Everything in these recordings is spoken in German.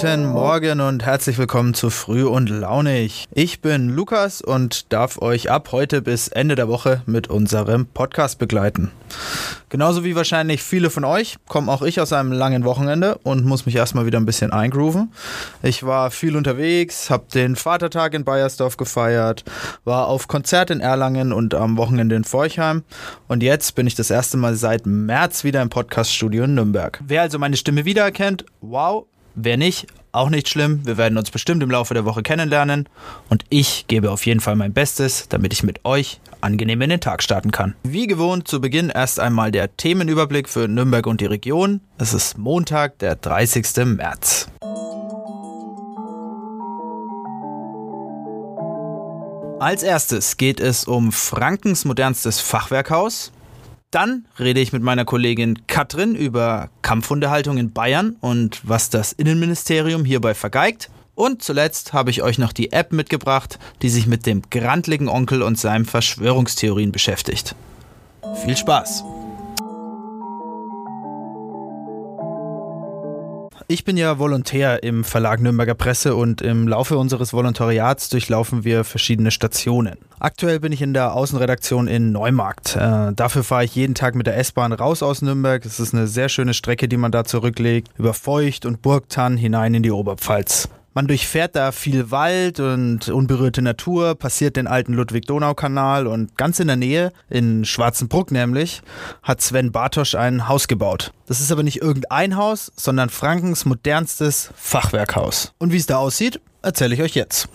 Guten Morgen und herzlich willkommen zu Früh und Launig. Ich bin Lukas und darf euch ab heute bis Ende der Woche mit unserem Podcast begleiten. Genauso wie wahrscheinlich viele von euch komme auch ich aus einem langen Wochenende und muss mich erstmal wieder ein bisschen eingrooven. Ich war viel unterwegs, habe den Vatertag in Bayersdorf gefeiert, war auf Konzert in Erlangen und am Wochenende in Forchheim und jetzt bin ich das erste Mal seit März wieder im Podcaststudio in Nürnberg. Wer also meine Stimme wiedererkennt, wow, Wer nicht, auch nicht schlimm. Wir werden uns bestimmt im Laufe der Woche kennenlernen. Und ich gebe auf jeden Fall mein Bestes, damit ich mit euch angenehm in den Tag starten kann. Wie gewohnt zu Beginn erst einmal der Themenüberblick für Nürnberg und die Region. Es ist Montag, der 30. März. Als erstes geht es um Frankens modernstes Fachwerkhaus. Dann rede ich mit meiner Kollegin Katrin über Kampfhundehaltung in Bayern und was das Innenministerium hierbei vergeigt. Und zuletzt habe ich euch noch die App mitgebracht, die sich mit dem grantligen Onkel und seinen Verschwörungstheorien beschäftigt. Viel Spaß! Ich bin ja Volontär im Verlag Nürnberger Presse und im Laufe unseres Volontariats durchlaufen wir verschiedene Stationen. Aktuell bin ich in der Außenredaktion in Neumarkt. Äh, dafür fahre ich jeden Tag mit der S-Bahn raus aus Nürnberg. Es ist eine sehr schöne Strecke, die man da zurücklegt, über Feucht und Burgtann hinein in die Oberpfalz. Man durchfährt da viel Wald und unberührte Natur, passiert den alten Ludwig-Donau-Kanal und ganz in der Nähe, in Schwarzenbruck nämlich, hat Sven Bartosch ein Haus gebaut. Das ist aber nicht irgendein Haus, sondern Frankens modernstes Fachwerkhaus. Und wie es da aussieht, erzähle ich euch jetzt.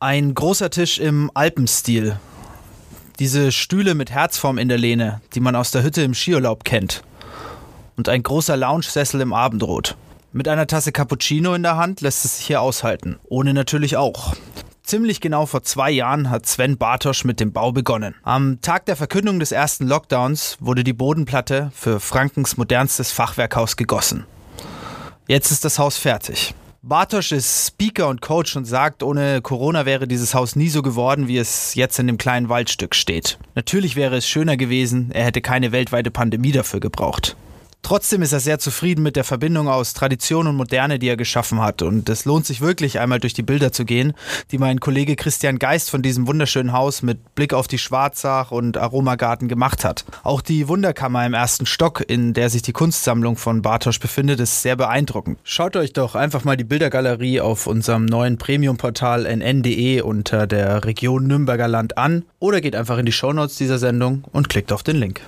Ein großer Tisch im Alpenstil. Diese Stühle mit Herzform in der Lehne, die man aus der Hütte im Skiurlaub kennt und ein großer Lounge-Sessel im Abendrot. Mit einer Tasse Cappuccino in der Hand lässt es sich hier aushalten. Ohne natürlich auch. Ziemlich genau vor zwei Jahren hat Sven Bartosch mit dem Bau begonnen. Am Tag der Verkündung des ersten Lockdowns wurde die Bodenplatte für Frankens modernstes Fachwerkhaus gegossen. Jetzt ist das Haus fertig. Bartosch ist Speaker und Coach und sagt, ohne Corona wäre dieses Haus nie so geworden, wie es jetzt in dem kleinen Waldstück steht. Natürlich wäre es schöner gewesen, er hätte keine weltweite Pandemie dafür gebraucht. Trotzdem ist er sehr zufrieden mit der Verbindung aus Tradition und Moderne, die er geschaffen hat. Und es lohnt sich wirklich einmal durch die Bilder zu gehen, die mein Kollege Christian Geist von diesem wunderschönen Haus mit Blick auf die Schwarzach und Aromagarten gemacht hat. Auch die Wunderkammer im ersten Stock, in der sich die Kunstsammlung von Bartosch befindet, ist sehr beeindruckend. Schaut euch doch einfach mal die Bildergalerie auf unserem neuen Premium-Portal nn.de unter der Region Nürnberger Land an oder geht einfach in die Shownotes dieser Sendung und klickt auf den Link.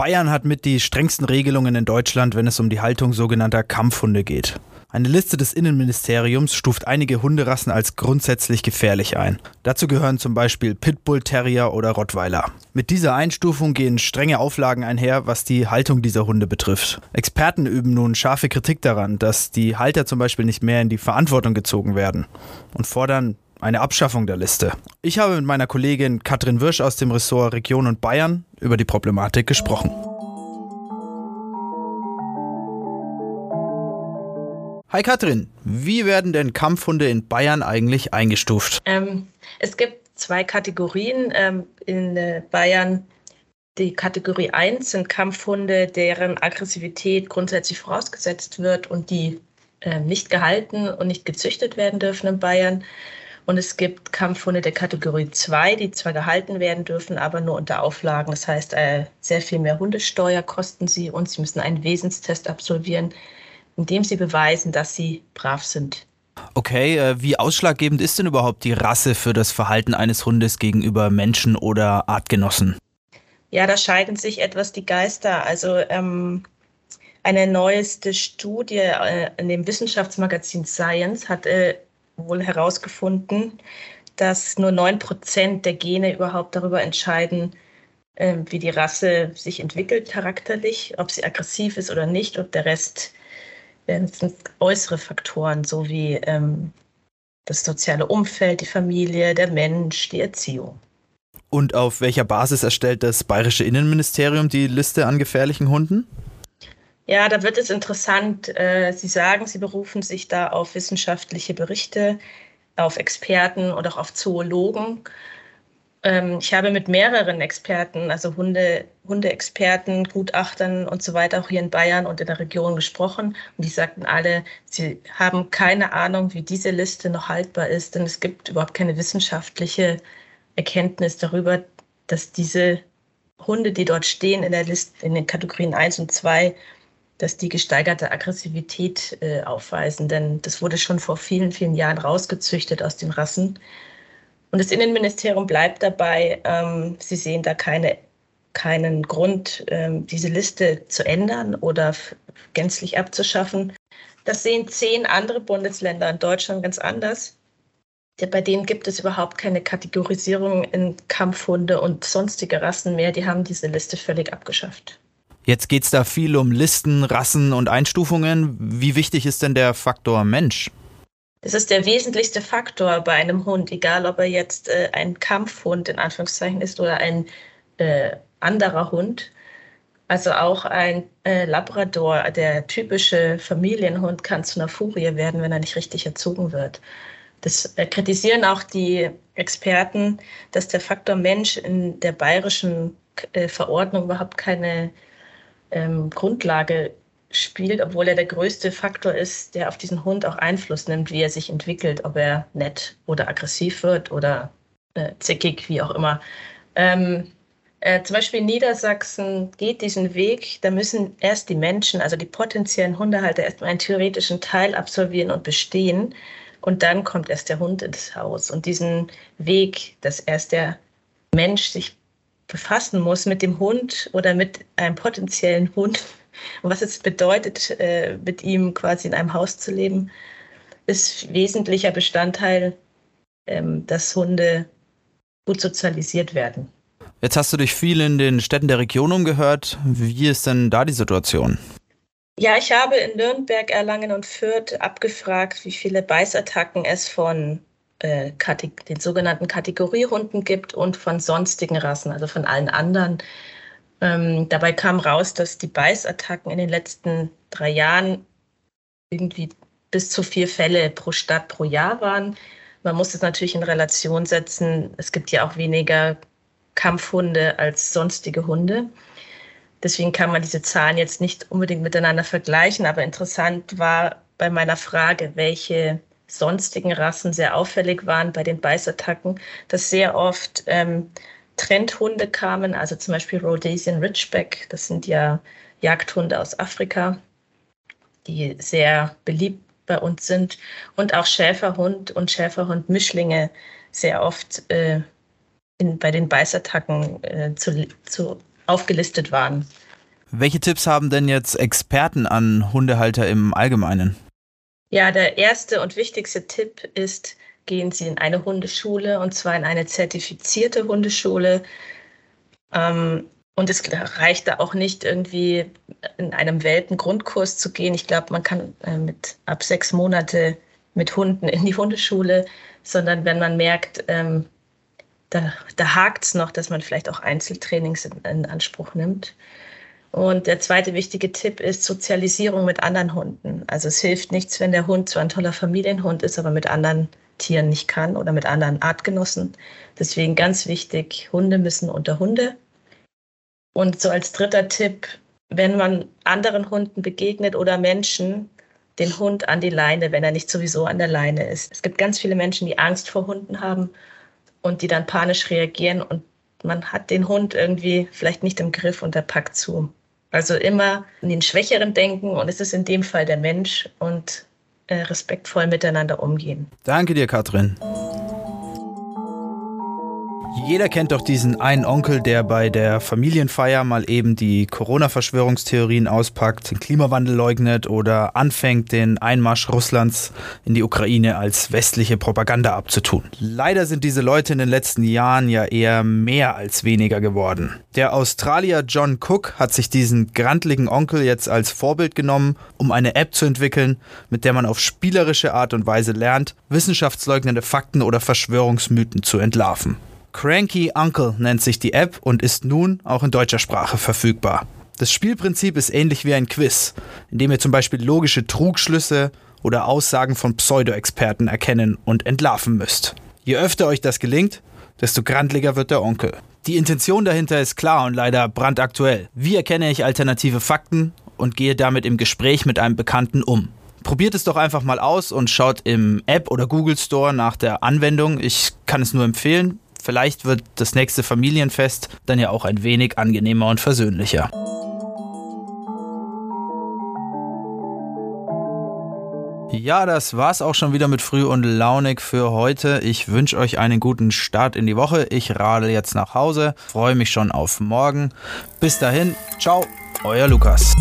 Bayern hat mit die strengsten Regelungen in Deutschland, wenn es um die Haltung sogenannter Kampfhunde geht. Eine Liste des Innenministeriums stuft einige Hunderassen als grundsätzlich gefährlich ein. Dazu gehören zum Beispiel Pitbull Terrier oder Rottweiler. Mit dieser Einstufung gehen strenge Auflagen einher, was die Haltung dieser Hunde betrifft. Experten üben nun scharfe Kritik daran, dass die Halter zum Beispiel nicht mehr in die Verantwortung gezogen werden und fordern eine Abschaffung der Liste. Ich habe mit meiner Kollegin Katrin Wirsch aus dem Ressort Region und Bayern über die Problematik gesprochen. Hi Katrin, wie werden denn Kampfhunde in Bayern eigentlich eingestuft? Ähm, es gibt zwei Kategorien ähm, in äh, Bayern. Die Kategorie 1 sind Kampfhunde, deren Aggressivität grundsätzlich vorausgesetzt wird und die äh, nicht gehalten und nicht gezüchtet werden dürfen in Bayern. Und es gibt Kampfhunde der Kategorie 2, die zwar gehalten werden dürfen, aber nur unter Auflagen. Das heißt, äh, sehr viel mehr Hundesteuer kosten sie und sie müssen einen Wesenstest absolvieren, indem sie beweisen, dass sie brav sind. Okay, äh, wie ausschlaggebend ist denn überhaupt die Rasse für das Verhalten eines Hundes gegenüber Menschen oder Artgenossen? Ja, da scheiden sich etwas die Geister. Also ähm, eine neueste Studie äh, in dem Wissenschaftsmagazin Science hat äh, wohl herausgefunden, dass nur 9 Prozent der Gene überhaupt darüber entscheiden, ähm, wie die Rasse sich entwickelt charakterlich, ob sie aggressiv ist oder nicht. Und der Rest ähm, sind äußere Faktoren, so wie ähm, das soziale Umfeld, die Familie, der Mensch, die Erziehung. Und auf welcher Basis erstellt das bayerische Innenministerium die Liste an gefährlichen Hunden? Ja, da wird es interessant. Äh, Sie sagen, Sie berufen sich da auf wissenschaftliche Berichte, auf Experten und auch auf Zoologen. Ähm, ich habe mit mehreren Experten, also Hunde, Hundeexperten, Gutachtern und so weiter, auch hier in Bayern und in der Region gesprochen. Und die sagten alle, sie haben keine Ahnung, wie diese Liste noch haltbar ist, denn es gibt überhaupt keine wissenschaftliche Erkenntnis darüber, dass diese Hunde, die dort stehen in der Liste, in den Kategorien 1 und 2, dass die gesteigerte Aggressivität äh, aufweisen. Denn das wurde schon vor vielen, vielen Jahren rausgezüchtet aus den Rassen. Und das Innenministerium bleibt dabei, ähm, sie sehen da keine, keinen Grund, ähm, diese Liste zu ändern oder gänzlich abzuschaffen. Das sehen zehn andere Bundesländer in Deutschland ganz anders. Bei denen gibt es überhaupt keine Kategorisierung in Kampfhunde und sonstige Rassen mehr. Die haben diese Liste völlig abgeschafft. Jetzt geht es da viel um Listen, Rassen und Einstufungen. Wie wichtig ist denn der Faktor Mensch? Das ist der wesentlichste Faktor bei einem Hund, egal ob er jetzt äh, ein Kampfhund in Anführungszeichen ist oder ein äh, anderer Hund. Also auch ein äh, Labrador, der typische Familienhund, kann zu einer Furie werden, wenn er nicht richtig erzogen wird. Das äh, kritisieren auch die Experten, dass der Faktor Mensch in der bayerischen äh, Verordnung überhaupt keine ähm, Grundlage spielt, obwohl er der größte Faktor ist, der auf diesen Hund auch Einfluss nimmt, wie er sich entwickelt, ob er nett oder aggressiv wird oder äh, zickig, wie auch immer. Ähm, äh, zum Beispiel Niedersachsen geht diesen Weg, da müssen erst die Menschen, also die potenziellen Hundehalter, erstmal einen theoretischen Teil absolvieren und bestehen. Und dann kommt erst der Hund ins Haus. Und diesen Weg, dass erst der Mensch sich befassen muss mit dem Hund oder mit einem potenziellen Hund und was es bedeutet, äh, mit ihm quasi in einem Haus zu leben, ist wesentlicher Bestandteil, ähm, dass Hunde gut sozialisiert werden. Jetzt hast du dich viel in den Städten der Region umgehört. Wie ist denn da die Situation? Ja, ich habe in Nürnberg, Erlangen und Fürth abgefragt, wie viele Beißattacken es von äh, den sogenannten Kategoriehunden gibt und von sonstigen Rassen, also von allen anderen. Ähm, dabei kam raus, dass die Beißattacken in den letzten drei Jahren irgendwie bis zu vier Fälle pro Stadt pro Jahr waren. Man muss es natürlich in Relation setzen. Es gibt ja auch weniger Kampfhunde als sonstige Hunde. Deswegen kann man diese Zahlen jetzt nicht unbedingt miteinander vergleichen. Aber interessant war bei meiner Frage, welche sonstigen Rassen sehr auffällig waren bei den Beißattacken, dass sehr oft ähm, Trendhunde kamen, also zum Beispiel Rhodesian Ridgeback, das sind ja Jagdhunde aus Afrika, die sehr beliebt bei uns sind, und auch Schäferhund und Schäferhund-Mischlinge sehr oft äh, in, bei den Beißattacken äh, zu, zu aufgelistet waren. Welche Tipps haben denn jetzt Experten an Hundehalter im Allgemeinen? Ja, der erste und wichtigste Tipp ist, gehen Sie in eine Hundeschule und zwar in eine zertifizierte Hundeschule. Ähm, und es reicht da auch nicht irgendwie in einem Welpengrundkurs zu gehen. Ich glaube, man kann äh, mit ab sechs Monate mit Hunden in die Hundeschule, sondern wenn man merkt, ähm, da, da hakt es noch, dass man vielleicht auch Einzeltrainings in, in Anspruch nimmt. Und der zweite wichtige Tipp ist Sozialisierung mit anderen Hunden. Also es hilft nichts, wenn der Hund zwar ein toller Familienhund ist, aber mit anderen Tieren nicht kann oder mit anderen Artgenossen. Deswegen ganz wichtig, Hunde müssen unter Hunde. Und so als dritter Tipp, wenn man anderen Hunden begegnet oder Menschen, den Hund an die Leine, wenn er nicht sowieso an der Leine ist. Es gibt ganz viele Menschen, die Angst vor Hunden haben und die dann panisch reagieren und man hat den Hund irgendwie vielleicht nicht im Griff und er packt zu. Also immer an den Schwächeren denken und es ist in dem Fall der Mensch und äh, respektvoll miteinander umgehen. Danke dir, Katrin. Jeder kennt doch diesen einen Onkel, der bei der Familienfeier mal eben die Corona-Verschwörungstheorien auspackt, den Klimawandel leugnet oder anfängt, den Einmarsch Russlands in die Ukraine als westliche Propaganda abzutun. Leider sind diese Leute in den letzten Jahren ja eher mehr als weniger geworden. Der Australier John Cook hat sich diesen grantligen Onkel jetzt als Vorbild genommen, um eine App zu entwickeln, mit der man auf spielerische Art und Weise lernt, wissenschaftsleugnende Fakten oder Verschwörungsmythen zu entlarven. Cranky Uncle nennt sich die App und ist nun auch in deutscher Sprache verfügbar. Das Spielprinzip ist ähnlich wie ein Quiz, in dem ihr zum Beispiel logische Trugschlüsse oder Aussagen von Pseudo-Experten erkennen und entlarven müsst. Je öfter euch das gelingt, desto grandliger wird der Onkel. Die Intention dahinter ist klar und leider brandaktuell. Wie erkenne ich alternative Fakten und gehe damit im Gespräch mit einem Bekannten um? Probiert es doch einfach mal aus und schaut im App oder Google Store nach der Anwendung. Ich kann es nur empfehlen. Vielleicht wird das nächste Familienfest dann ja auch ein wenig angenehmer und versöhnlicher. Ja, das war's auch schon wieder mit Früh und Launig für heute. Ich wünsche euch einen guten Start in die Woche. Ich radel jetzt nach Hause, freue mich schon auf morgen. Bis dahin, ciao, euer Lukas.